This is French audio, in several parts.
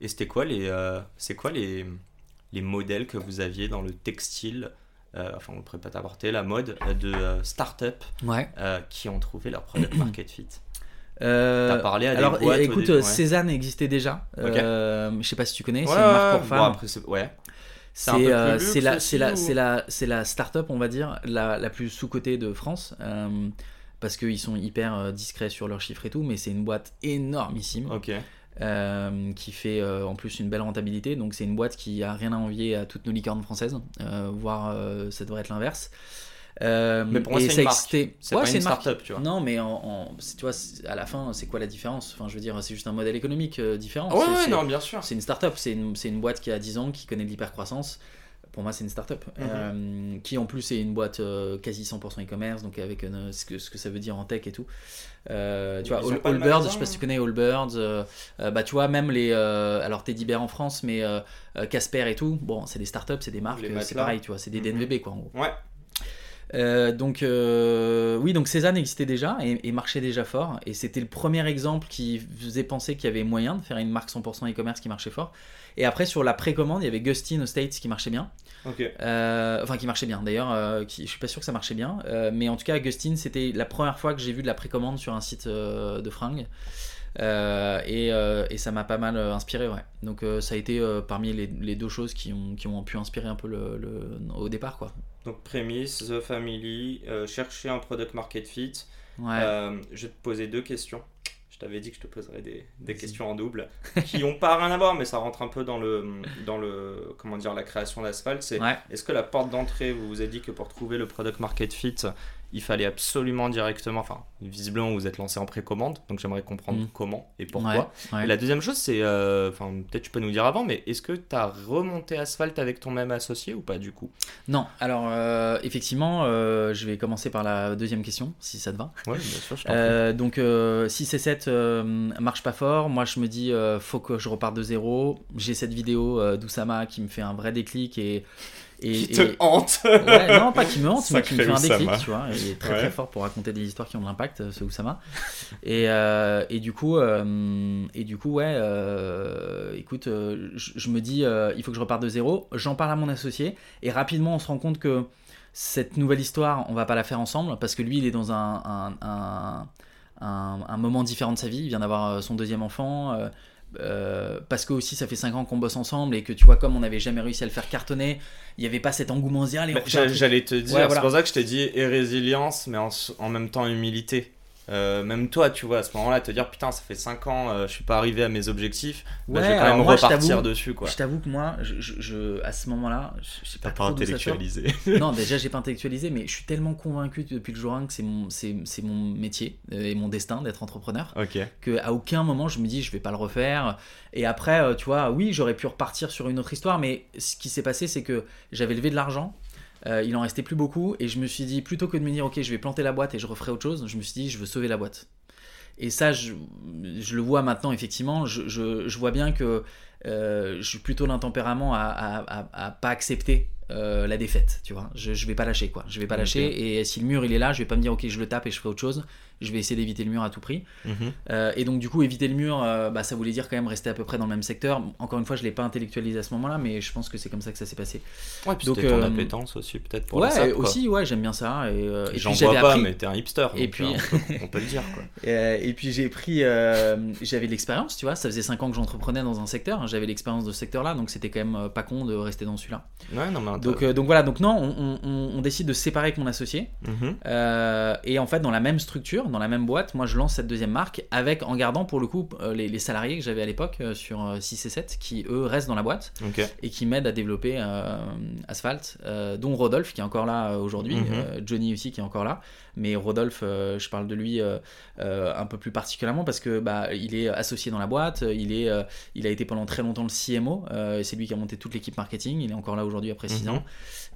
Et c'était quoi les, euh, c'est quoi les, les modèles que vous aviez dans le textile, euh, enfin on pourrait pas t'apporter la mode euh, de euh, start-up Ouais. euh, qui ont trouvé leur product market fit? T'as parlé à des alors, boîtes écoute, début, ouais. Cézanne existait déjà. Ok. Euh, je sais pas si tu connais. c'est une marque pour femmes. ouais. c'est luxe c'est la, c'est la, c'est la, c'est la start-up, on va dire, la, la plus sous-cotée de France. parce qu'ils sont hyper discrets sur leurs chiffres et tout, mais c'est une boîte énormissime Ok. Euh, qui fait euh, en plus une belle rentabilité. Donc c'est une boîte qui a rien à envier à toutes nos licornes françaises, euh, voire ça devrait être l'inverse. Mais pour moi, c'est une marque. C'est Ouais, pas une start-up, tu vois. Non, mais en, en- c'est- tu vois, à la fin, c'est quoi la différence? Enfin, je veux dire, c'est juste un modèle économique différent. Ouais, C'est- ouais, non, bien sûr. c'est une start-up, c'est une, c'est une boîte qui a 10 ans, qui connaît de l'hypercroissance. Pour moi, c'est une start-up. Mhm. Euh, qui en plus est une boîte euh, quasi 100% e-commerce, donc avec euh, ce, que, ce que ça veut dire en tech et tout. Euh, tu vois, Allbirds, je sais pas si hein tu connais Allbirds, bah tu vois, même les. alors Teddy Bear en France, mais Casper et tout, bon, c'est des start-up, c'est des marques, c'est pareil, tu vois, c'est des Mhm. DNVB quoi en gros. Ouais. Euh, donc euh, oui, donc Cézanne existait déjà et, et marchait déjà fort. Et c'était le premier exemple qui faisait penser qu'il y avait moyen de faire une marque 100% e-commerce qui marchait fort. Et après sur la précommande, il y avait Gustin aux States qui marchait bien. Euh, enfin qui marchait bien d'ailleurs. euh, qui, je suis pas sûr que ça marchait bien, Euh, mais en tout cas Gustin c'était la première fois que j'ai vu de la précommande sur un site euh, de fringues. Et, et ça m'a pas mal inspiré, ouais. Donc ça a été parmi les, les deux choses qui ont, qui ont pu inspirer un peu le, le- au départ, quoi. Donc, prémisse, The Family, chercher un product market fit. Ouais. Je vais te poser deux questions. Je t'avais dit que je te poserais des, questions en double qui n'ont pas rien à voir, mais ça rentre un peu dans le, dans le comment dire, la création d'asphalte. C'est Ouais. est-ce que la porte d'entrée, vous vous avez dit que pour trouver le product market fit, il fallait absolument directement, enfin, visiblement vous êtes lancé en précommande, donc j'aimerais comprendre Mm. comment et pourquoi. Ouais, ouais. Et la deuxième chose, c'est, euh, enfin, peut-être tu peux nous dire avant, mais est-ce que tu as remonté Asphalt avec ton même associé ou pas du coup? Non, alors euh, effectivement, euh, je vais commencer par la deuxième question, si ça te va. Ouais, bien sûr, je donc, 6 et 7 euh, marche pas fort. Moi, je me dis, faut que je reparte de zéro. J'ai cette vidéo d'Oussama qui me fait un vrai déclic et. Et, Qui et- te hante Ouais, non, pas qui me hante, mais qui me fait un déclic, tu vois. Il est très Ouais. très fort pour raconter des histoires qui ont de l'impact, euh, ce Oussama. Et, euh, et du coup, euh, et du coup, ouais, euh, écoute, je, je me dis, il faut que je reparte de zéro. J'en parle à mon associé et rapidement, on se rend compte que cette nouvelle histoire, on va pas la faire ensemble parce que lui, il est dans un, un, un, moment différent de sa vie. Il vient d'avoir son deuxième enfant. Euh, parce que aussi ça fait 5 ans qu'on bosse ensemble et que tu vois comme on n'avait jamais réussi à le faire cartonner il n'y avait pas cet engouement on Bah. J'allais te dire, Ouais, c'est pour ça que je t'ai dit et résilience, mais en, en même temps humilité. Euh, même toi, tu vois, à ce moment-là, te dire putain, ça fait 5 ans, euh, je suis pas arrivé à mes objectifs, bah, je vais quand même moi, repartir dessus, quoi. Je t'avoue que moi, je, je- je- à ce moment-là, je, je sais pas, trop d'où ça sort. Non, déjà, j'ai pas intellectualisé, mais je suis tellement convaincu depuis le jour 1 que c'est mon, c'est, c'est mon métier euh, et mon destin d'être entrepreneur ok. que à aucun moment je me dis je vais pas le refaire. Et après, euh, tu vois, oui, j'aurais pu repartir sur une autre histoire, mais ce qui s'est passé, c'est que j'avais levé de l'argent. Euh, il en restait plus beaucoup et je me suis dit plutôt que de me dire ok je vais planter la boîte et je referai autre chose je me suis dit je veux sauver la boîte. Et ça je, je le vois maintenant effectivement. Je, je- je vois bien que euh, je suis plutôt d'un tempérament à, à, à- à pas accepter euh, la défaite tu vois. Je, vais pas lâcher quoi. Je vais pas lâcher et si le mur il est là je vais pas me dire ok je le tape et je ferai autre chose je vais essayer d'éviter le mur à tout prix Mhm. euh, et donc du coup éviter le mur, euh, bah, ça voulait dire quand même rester à peu près dans le même secteur. Encore une fois, je l'ai pas intellectualisé à ce moment-là, mais je pense que c'est comme ça que ça s'est passé. Ouais, puis Donc, c'était ton euh, appétence aussi, peut-être pour ouais, la aussi, ouais, j'aime bien ça. Et, euh, et J'en vois pas, appris. mais t'es un hipster. Et puis- on, peut, on peut le dire, quoi. Euh, et puis j'ai pris, euh, j'avais de l'expérience, tu vois. Ça faisait 5 ans que j'entreprenais dans un secteur. J'avais l'expérience de ce secteur-là, donc c'était quand même euh, pas con de rester dans celui-là. Ouais, non, mais Donc, euh, donc voilà. Donc non, on, on- on décide de se séparer avec mon associé. Mhm. Euh, et en fait, dans la même structure, dans la même boîte, moi je lance cette deuxième marque avec, en gardant pour le coup euh, les, les salariés que j'avais à l'époque euh, sur euh, 6 et 7 qui eux restent dans la boîte et qui m'aident à développer euh, Asphalt, euh, dont Rodolphe qui est encore là euh, aujourd'hui, Mhm. euh, Johnny aussi qui est encore là. mais Rodolphe, euh, je parle de lui euh, euh, un peu plus particulièrement parce que bah, il est associé dans la boîte, il, est, il a été pendant très longtemps le CMO, c'est lui qui a monté toute l'équipe marketing, il est encore là aujourd'hui après 6 Mhm. ans,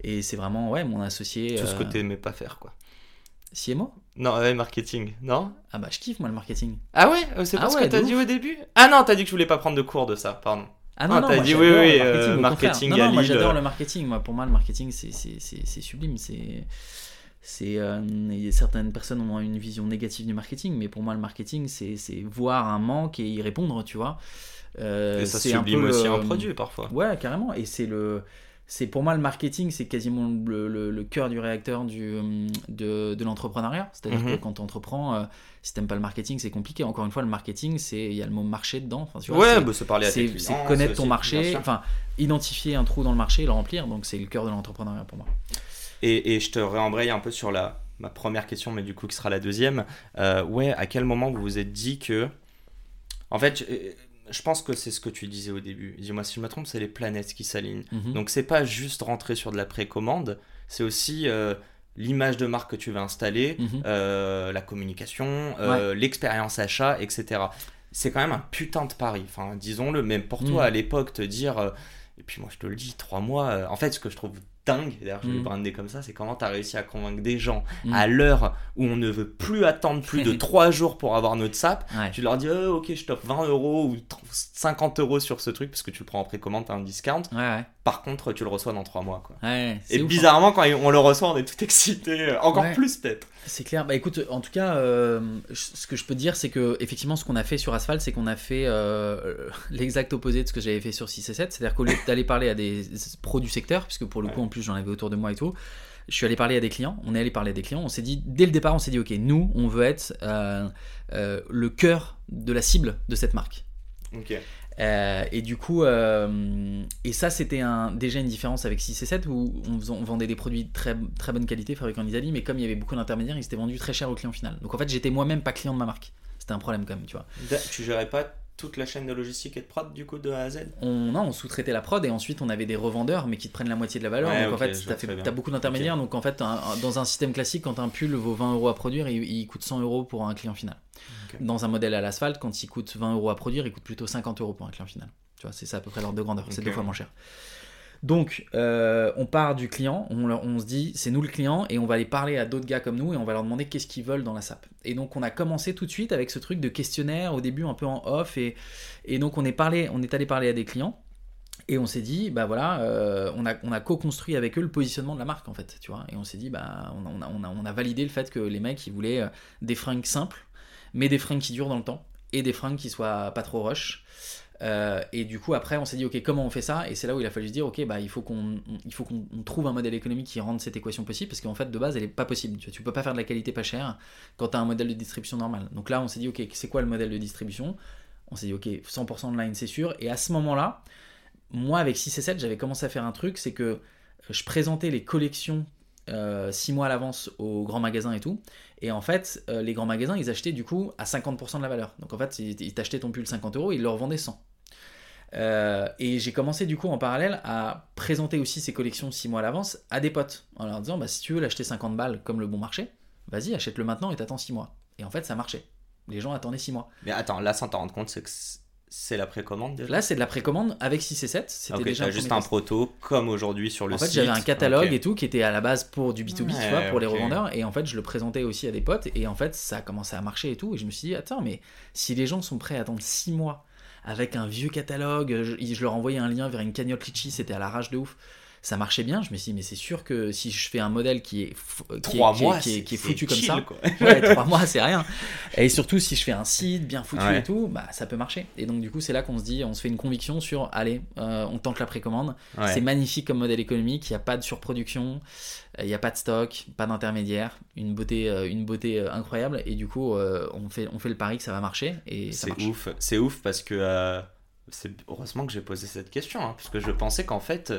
et c'est vraiment ouais, mon associé. Tout ce que euh, t'aimais pas faire, quoi. CMO Non, ouais, marketing, non Ah bah je kiffe moi le marketing. Ah ouais euh, C'est Ah pas ce ouais, que t'as dit au début Ah non, t'as dit que je voulais pas prendre de cours de ça, pardon. Ah Ah, non, non, t'as dit oui, oui, marketing, euh, au contraire. marketing Non, non, moi j'adore euh. le marketing. Moi, pour moi, le marketing, c'est- c'est c'est- c'est sublime. C'est c'est euh, certaines personnes ont une vision négative du marketing, mais pour moi, le marketing, c'est c'est voir un manque et y répondre, tu vois. Euh, Et ça c'est un sublime peu aussi un produit parfois. Ouais, carrément. Et c'est le. C'est pour moi le marketing, c'est quasiment le, le- le cœur du réacteur du, hum, de, de l'entrepreneuriat. C'est-à-dire Mhm. que quand tu entreprends, euh, si t'aimes pas le marketing, c'est compliqué. Encore une fois, le marketing, c'est il y a le mot marché dedans. Enfin, tu vois, Ouais, c'est- bah, c'est parler à tes c'est clients. c'est connaître ton marché, enfin identifier un trou dans le marché et le remplir. Donc c'est le cœur de l'entrepreneuriat pour moi. Et, et je te réembraye un peu sur la, ma première question, mais du coup qui sera la deuxième. Euh, ouais, à quel moment vous vous êtes dit que... En fait, je, pense que c'est ce que tu disais au début. Dis-moi si je me trompe, c'est les planètes qui s'alignent. Mhm. Donc c'est pas juste rentrer sur de la précommande, c'est aussi euh, l'image de marque que tu vas installer, Mhm. euh, la communication, euh, l'expérience achat, etc. C'est quand même un putain de pari. Enfin, disons-le, même pour toi Mhm. à l'époque, te dire. et puis moi, je te le dis, trois mois. en fait, ce que je trouve dingue, d'ailleurs, je vais brander comme ça, c'est comment tu as réussi à convaincre des gens Mhm. à l'heure où on ne veut plus attendre plus de trois jours pour avoir notre SAP. Ouais. Tu leur dis, oh, ok, je t'offre 20 euros ou 30 50 euros sur ce truc parce que tu le prends en précommande, t'as un discount. Ouais, ouais. Par contre, tu le reçois dans trois mois. Quoi. Et ouf, hein. bizarrement, quand on le reçoit, on est tout excité. euh, Encore plus, peut-être. C'est clair. Bah écoute, en tout cas, euh, ce que je peux dire, c'est que effectivement, ce qu'on a fait sur Asphalt, c'est qu'on a fait euh, l'exact opposé de ce que j'avais fait sur 6 et 7. C'est-à-dire qu'au lieu d'aller parler à des pros du secteur, puisque pour le coup, en plus, j'en avais autour de moi et tout, je suis allé parler à des clients. On est allé parler à des clients. On s'est dit, dès le départ, on s'est dit, ok, nous, on veut être euh, euh, le cœur de la cible de cette marque. Ok. Euh, et du coup, euh, et ça c'était un, déjà une différence avec 6 et 7 où on, vendait des produits de très, très bonne qualité fabriqués en Italie, mais comme il y avait beaucoup d'intermédiaires, ils étaient vendus très cher au client final. Donc en fait, j'étais moi-même pas client de ma marque. C'était un problème quand même, tu vois. Tu gérais pas toute la chaîne de logistique et de prod du coup de A à Z On, non, on sous-traitait la prod et ensuite on avait des revendeurs mais qui te prennent la moitié de la valeur. Ouais, donc en fait, bien. t'as beaucoup d'intermédiaires. Donc en fait, un- un- dans un système classique, quand un pull vaut 20 euros à produire, il, il coûte 100 euros pour un client final. Dans un modèle à l'asphalte, quand il coûte 20 euros à produire, il coûte plutôt 50 euros pour un client final. Tu vois, c'est ça à peu près l'ordre de grandeur. C'est deux fois moins cher. Donc, euh, on part du client, on, se dit, c'est nous le client, et on va aller parler à d'autres gars comme nous, et on va leur demander qu'est-ce qu'ils veulent dans la SAP. Et donc, on a commencé tout de suite avec ce truc de questionnaire, au début un peu en off, et, donc on est, allé parler à des clients, et on s'est dit, bah voilà, euh, on a, on a co-construit avec eux le positionnement de la marque, en fait, tu vois. Et on s'est dit, bah, on a validé le fait que les mecs, ils voulaient euh, des fringues simples, mais des fringues qui durent dans le temps, et des fringues qui soient pas trop rush. Euh, et du coup, après, on s'est dit, ok, comment on fait ça? Et c'est là où il a fallu se dire, ok, bah, il faut qu'on on trouve un modèle économique qui rende cette équation possible, parce qu'en fait, de base, elle est pas possible. Tu, tu peux pas faire de la qualité pas chère quand tu as un modèle de distribution normal. Donc là, on s'est dit, ok, c'est quoi le modèle de distribution? On s'est dit, ok, 100% online, c'est sûr. Et à ce moment-là, moi, avec 6 et 7, j'avais commencé à faire un truc, c'est que je présentais les collections 6 mois à l'avance aux grands magasins et tout. Et en fait, euh, les grands magasins, ils achetaient du coup à 50% de la valeur. Donc en fait, ils t'achetaient ton pull 50 euros, ils le revendaient 100. Euh, et j'ai commencé du coup en parallèle à présenter aussi ces collections 6 mois à l'avance à des potes en leur disant bah, si tu veux l'acheter 50 balles comme le bon marché, vas-y achète-le maintenant et t'attends 6 mois. Et en fait ça marchait. Les gens attendaient 6 mois. Mais attends, là, sans t'en rendre compte, c'est que c'est la précommande déjà? Là c'est de la précommande avec 6 et 7. C'était déjà juste un proto comme aujourd'hui sur le En fait, site. j'avais un catalogue et tout qui était à la base pour du B2B, tu vois, pour les revendeurs. Et en fait, je le présentais aussi à des potes. Et en fait, ça a commencé à marcher et tout. Et je me suis dit, attends, mais si les gens sont prêts à attendre 6 mois avec un vieux catalogue, je, leur envoyais un lien vers une cagnotte Litchi, c'était à la rage de ouf. Ça marchait bien. Je me suis dit, mais c'est sûr que si je fais un modèle qui est, qui est- Trois qui est- mois, qui est, qui foutu comme chill, ça, quoi. ouais, trois mois, c'est rien. Et surtout, si je fais un site bien foutu Ouais. et tout, bah, ça peut marcher. Et donc, du coup, c'est là qu'on se dit, on se fait une conviction sur, allez, euh, on tente la précommande. Ouais. C'est magnifique comme modèle économique, il n'y a pas de surproduction, euh, il n'y a pas de stock, pas d'intermédiaire, une beauté, euh, une beauté incroyable. Et du coup, euh, on, fait, on fait le pari que ça va marcher. Et C'est ouf, c'est ouf parce que euh, c'est heureusement que j'ai posé cette question, hein, parce que je pensais qu'en fait,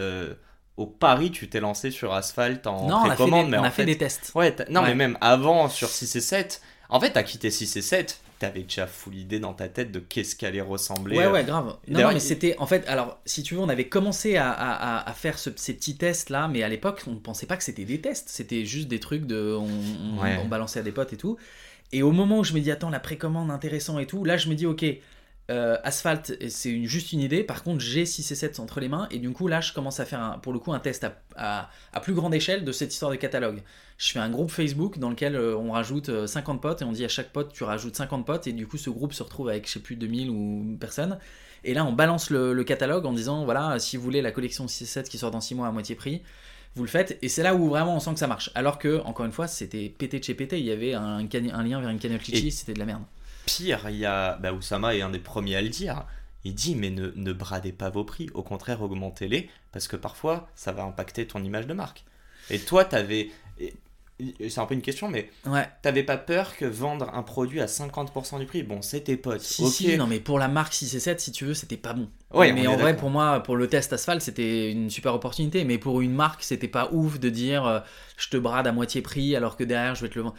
au Paris, tu t'es lancé sur Asphalt en non, on a fait, précommande, des, mais on a fait fait, des tests. ouais, non, Ouais. mais même avant sur 6 et 7, En fait, t'as quitté 6 et 7, t'avais déjà full idée dans ta tête de qu'est-ce qu'allait ressembler. Ouais, euh, ouais, grave. Non, mais c'était. En fait, alors, si tu veux, on avait commencé à, à- à- à faire ce- ces petits tests-là, mais à l'époque, on ne pensait pas que c'était des tests. C'était juste des trucs de. On, on- Ouais. on balançait à des potes et tout. Et au moment où je me dis, attends, la précommande intéressant et tout, là, je me dis, ok. Euh, Asphalt, c'est une, juste une idée. Par contre, j'ai 6 et 7 entre les mains. Et du coup, là, je commence à faire, un- pour le coup, un test à, à- à plus grande échelle de cette histoire de catalogue. Je fais un groupe Facebook dans lequel euh, on rajoute euh, 50 potes et on dit à chaque pote, tu rajoutes 50 potes. Et du coup, ce groupe se retrouve avec, je sais plus, 2000 ou personnes. Et là, on balance le, le catalogue en disant voilà, si vous voulez la collection 6-7 qui sort dans 6 mois à moitié prix, vous le faites. Et c'est là où vraiment on sent que ça marche. Alors que, encore une fois, c'était pété de chez pété. Il y avait un lien vers une cagnotte Litchi, Et- c'était de la merde. Pire, il y a. Bah, Oussama est un des premiers à le dire. Il dit, mais ne, ne bradez pas vos prix. Au contraire, augmentez-les. Parce que parfois, ça va impacter ton image de marque. Et toi, t'avais. C'est un peu une question, mais Ouais. t'avais pas peur que vendre un produit à 50% du prix? Bon, c'est tes potes. Si, non, mais pour la marque 6 et 7, si tu veux, c'était pas bon. Ouais, mais en vrai, pour moi, pour le test asphalte, c'était une super opportunité. Mais pour une marque, c'était pas ouf de dire euh, je te brade à moitié prix alors que derrière, je vais te le vendre.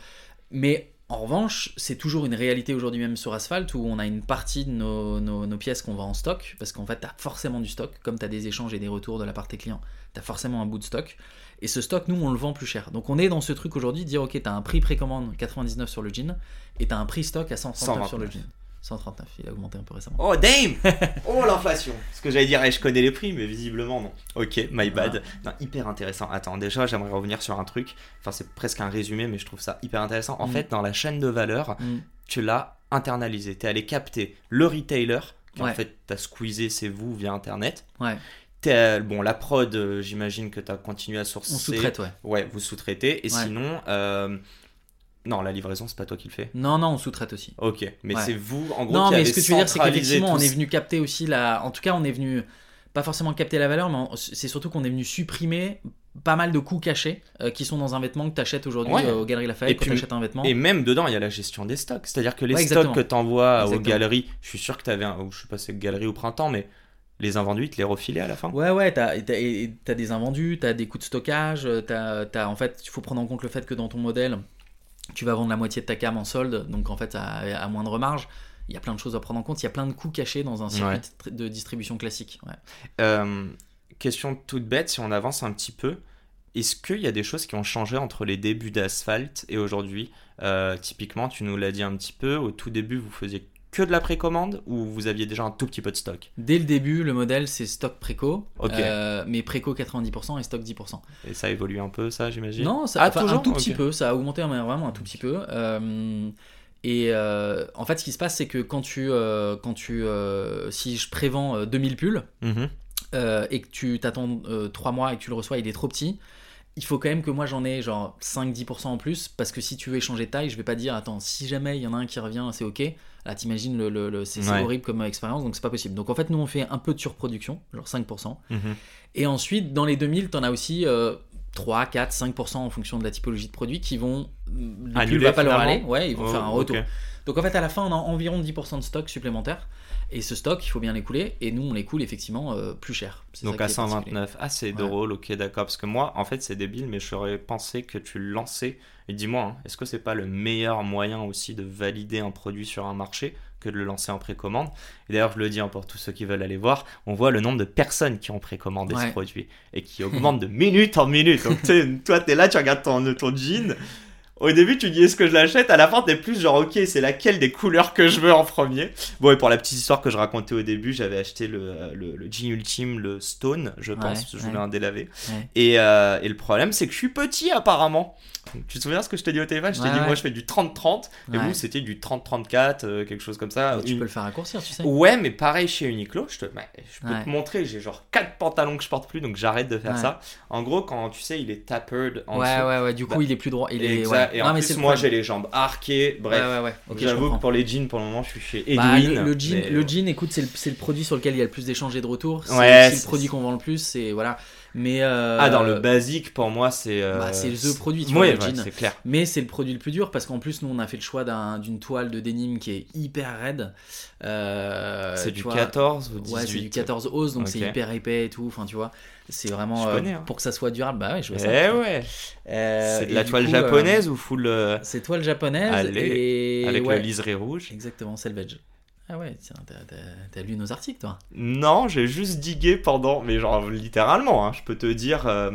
Mais en revanche, c'est toujours une réalité aujourd'hui même sur Asphalt où on a une partie de nos, nos- nos pièces qu'on vend en stock parce qu'en fait, tu as forcément du stock. Comme tu as des échanges et des retours de la part de tes clients, tu as forcément un bout de stock. Et ce stock, nous, on le vend plus cher. Donc on est dans ce truc aujourd'hui de dire ok, tu as un prix précommande 99 sur le jean et tu as un prix stock à 139 sur le 129. jean. 139, il a augmenté un peu récemment. Oh damn Oh l'inflation Ce que j'allais dire, eh, je connais les prix, mais visiblement non. Ok, my bad. Non, hyper intéressant. Attends, déjà j'aimerais revenir sur un truc. Enfin, c'est presque un résumé, mais je trouve ça hyper intéressant. En Mm. fait, dans la chaîne de valeur, Mm. tu l'as internalisé. Tu es allé capter le retailer, qui en fait t'as squeezé, c'est vous via internet. Ouais, T'es- bon, la prod, euh, j'imagine que tu as continué à sourcer. on sous-traite, ouais. Ouais, vous sous-traitez. Et Ouais. sinon, euh, non, la livraison, c'est pas toi qui le fais. Non, non, on sous-traite aussi. Ok, mais Ouais. c'est vous, en gros, Non, qui mais avez ce que tu veux dire, c'est qu'effectivement, on est venu capter aussi la. En tout cas, on est venu pas forcément capter la valeur, mais on- c'est surtout qu'on est venu supprimer pas mal de coûts cachés euh, qui sont dans un vêtement que tu achètes aujourd'hui Ouais. euh, aux Galeries Lafayette Et quand tu achètes un vêtement. Et même dedans, il y a la gestion des stocks. C'est-à-dire que les Ouais, stocks que tu envoies aux galeries, je suis sûr que tu avais un. Je sais pas c'est galerie au printemps, mais les invendus, ils te les refilaient à la fin. Ouais, ouais, t'as et t'as des invendus, t'as des coûts de stockage, euh, t'as, t'as- en fait, il faut prendre en compte le fait que dans ton modèle, tu vas vendre la moitié de ta cam en solde, donc en fait, à, à moindre marge. Il y a plein de choses à prendre en compte, il y a plein de coûts cachés dans un circuit Ouais. de distribution classique. Ouais. Euh, question toute bête, si on avance un petit peu, est-ce qu'il y a des choses qui ont changé entre les débuts d'Asphalt et aujourd'hui? Euh, Typiquement, tu nous l'as dit un petit peu, au tout début, vous faisiez que de la précommande ou vous aviez déjà un tout petit peu de stock? Dès le début, le modèle c'est stock préco, euh, mais préco 90% et stock 10%. Et ça évolue un peu, ça, j'imagine? Non, ça, Ah, toujours un tout petit peu, ça a augmenté vraiment un tout petit peu. Euh, et euh, en fait, ce qui se passe, c'est que quand tu, quand tu, si je prévends euh, 2000 pulls Mhm. euh, et que tu t'attends 3 mois et que tu le reçois, il est trop petit. Il faut quand même que moi j'en ai genre 5-10% en plus parce que si tu veux échanger de taille, je vais pas dire attends si jamais il y en a un qui revient c'est ok. Là t'imagines le, le, le- c'est Ouais. horrible comme expérience donc c'est pas possible. Donc en fait nous on fait un peu de surproduction genre 5%. Mhm. Et ensuite, dans les 2000, tu en as aussi euh, 3, 4, 5% en fonction de la typologie de produit qui vont. Le Annuler, pull va pas leur aller, ouais, ils vont Oh, faire un retour. Donc en fait, à la fin, on a environ 10% de stock supplémentaire. Et ce stock, il faut bien l'écouler. Et nous, on l'écoule effectivement euh, plus cher. Donc à qui est particulier. 129. Ah, c'est Ouais. drôle, ok, d'accord. Parce que moi, en fait, c'est débile, mais j'aurais pensé que tu le lançais. Et dis-moi, hein, est-ce que c'est pas le meilleur moyen aussi de valider un produit sur un marché que de le lancer en précommande Et d'ailleurs, je le dis hein, pour tous ceux qui veulent aller voir, on voit le nombre de personnes qui ont précommandé ce produit et qui augmente de minute en minute. Donc, tu sais, toi, t'es là, tu regardes ton, ton jean. Au début, tu dis est-ce que je l'achète? À la fin, t'es plus genre ok, c'est laquelle des couleurs que je veux en premier? Bon, et pour la petite histoire que je racontais au début, j'avais acheté le, le, le jean ultime, le Stone, je pense, Ouais, je ouais. voulais un délavé. Ouais. Et, euh, et le problème, c'est que je suis petit apparemment. Donc, tu te souviens ce que je t'ai dit au téléphone? Je t'ai dit, moi je fais du 30-30, et vous c'était du 30-34, euh, quelque chose comme ça. Mais tu Une- peux le faire raccourcir, tu sais. Ouais, mais pareil chez Uniqlo, je, te... bah, je peux te montrer, j'ai genre 4 pantalons que je porte plus, donc j'arrête de faire ça. En gros, quand tu sais, il est tapered en Ouais, dessous. ouais, ouais. Du coup, Bah, il est plus droit. Il est. Et Non, en plus, moi j'ai les jambes arquées, bref. Ouais, ouais, ouais. Ok, je J'avoue que pour les jeans, pour le moment, je suis chez Bah, Edwin. le, le jean, mais, le euh, jean, écoute, c'est le, produit sur lequel il y a le plus d'échanges et de retours. C'est- le produit qu'on vend le plus. C'est voilà. Mais euh, Ah, dans le basique, pour moi, c'est. euh, bah, c'est the produit, tu Ouais, vois, le ouais, jean. c'est clair. Mais c'est le produit le plus dur parce qu'en plus, nous, on a fait le choix d'un- d'une toile de denim qui est hyper raide. Euh, c'est du vois, 14 ou 18 Ouais, c'est du 14 os, donc c'est hyper épais et tout. Enfin, tu vois, c'est vraiment connais, hein. pour que ça soit durable. Bah ouais, je Eh vois ça. ouais. Euh, c'est de la toile coup, japonaise ou full. C'est toile japonaise Allez, et avec ouais, le liseré rouge Exactement, selvage. Ah ouais, tiens, t'as- lu nos articles, toi Non, j'ai juste digué pendant, mais genre littéralement, hein, je peux te dire. euh,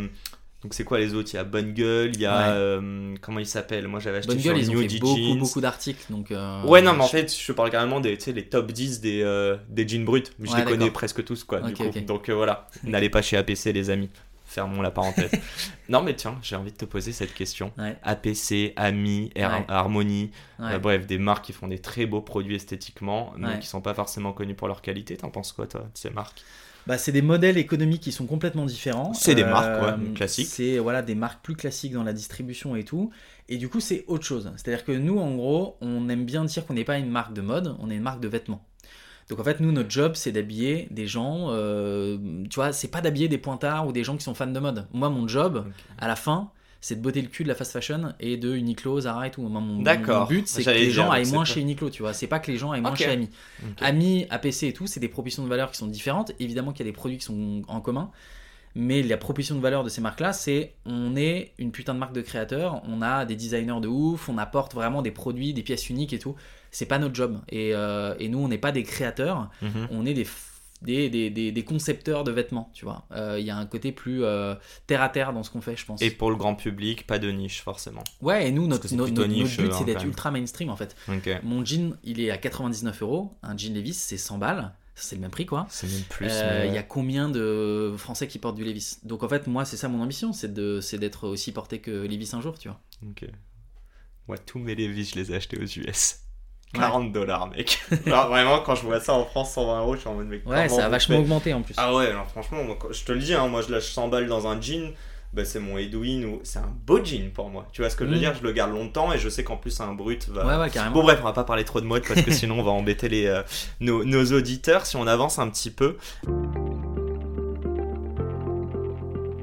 donc c'est quoi les autres? Il y a Bonne Gueule, il y a Ouais. euh, comment il s'appelle? Moi j'avais acheté Bonne sur gueule, ils ont fait beaucoup, Jeans. beaucoup d'articles. Donc, euh, Ouais non mais en fait je parle carrément des les top 10 des, des jeans bruts. Je Ouais, les connais presque tous quoi du coup. Donc voilà, n'allez pas chez APC les amis. Fermons la parenthèse. non mais tiens, j'ai envie de te poser cette question. Ouais, APC, Ami, Har- Ouais. Harmonie, ouais. euh, bref des marques qui font des très beaux produits esthétiquement, mais qui sont pas forcément connues pour leur qualité. T'en penses quoi toi de ces marques? Bah, c'est des modèles économiques qui sont complètement différents. C'est des Euh, marques, ouais, classiques. C'est voilà, des marques plus classiques dans la distribution et tout. Et du coup, c'est autre chose. C'est-à-dire que nous, en gros, on aime bien dire qu'on n'est pas une marque de mode, on est une marque de vêtements. Donc en fait, nous, notre job, c'est d'habiller des gens. euh, tu vois, c'est pas d'habiller des pointards ou des gens qui sont fans de mode. Moi, mon job, à la fin, c'est de botter le cul de la fast fashion et de Uniqlo, Zara et tout. Moi, mon, but, c'est que les gens aillent moins pas- chez Uniqlo, tu vois. C'est pas que les gens aillent moins chez Ami. Ami, APC et tout, c'est des propositions de valeur qui sont différentes. Évidemment qu'il y a des produits qui sont en commun. Mais la proposition de valeur de ces marques-là, c'est on est une putain de marque de créateurs, on a des designers de ouf, on apporte vraiment des produits, des pièces uniques et tout. C'est pas notre job. Et, euh, et nous, on n'est pas des créateurs, Mhm. on est des, f- des, des, des- des concepteurs de vêtements, tu vois. Euh, Il y a un côté plus euh, terre à terre dans ce qu'on fait, je pense. Et pour le grand public, pas de niche forcément. Ouais, et nous, notre, c'est notre, but, hein, c'est d'être ultra mainstream en fait. Mon jean, il est à 99 euros. Un jean Levis, c'est 100 balles. C'est le même prix, quoi. C'est même plus. Euh, mais- Il y a combien de Français qui portent du Levis? Donc en fait, moi, c'est ça mon ambition, c'est d'être aussi porté que Levis un jour, tu vois. Ok. Moi, tous mes Levi's, je les ai achetés aux US. Ouais. 40 dollars, mec. Genre, vraiment, quand je vois ça en France, 120 euros, je suis en mode mec. Ouais, ça a vachement augmenté en plus. Ah ouais, alors franchement, moi, je te le dis, hein, moi je lâche 100 balles dans un jean, bah, c'est mon Edwin ou. C'est un beau jean pour moi. Tu vois ce que je veux Mm. dire? Je le garde longtemps et je sais qu'en plus, un brut va. Ouais, ouais, carrément. Bon bref, on va pas parler trop de mode parce que sinon on va embêter les, euh, nos, nos auditeurs si on avance un petit peu.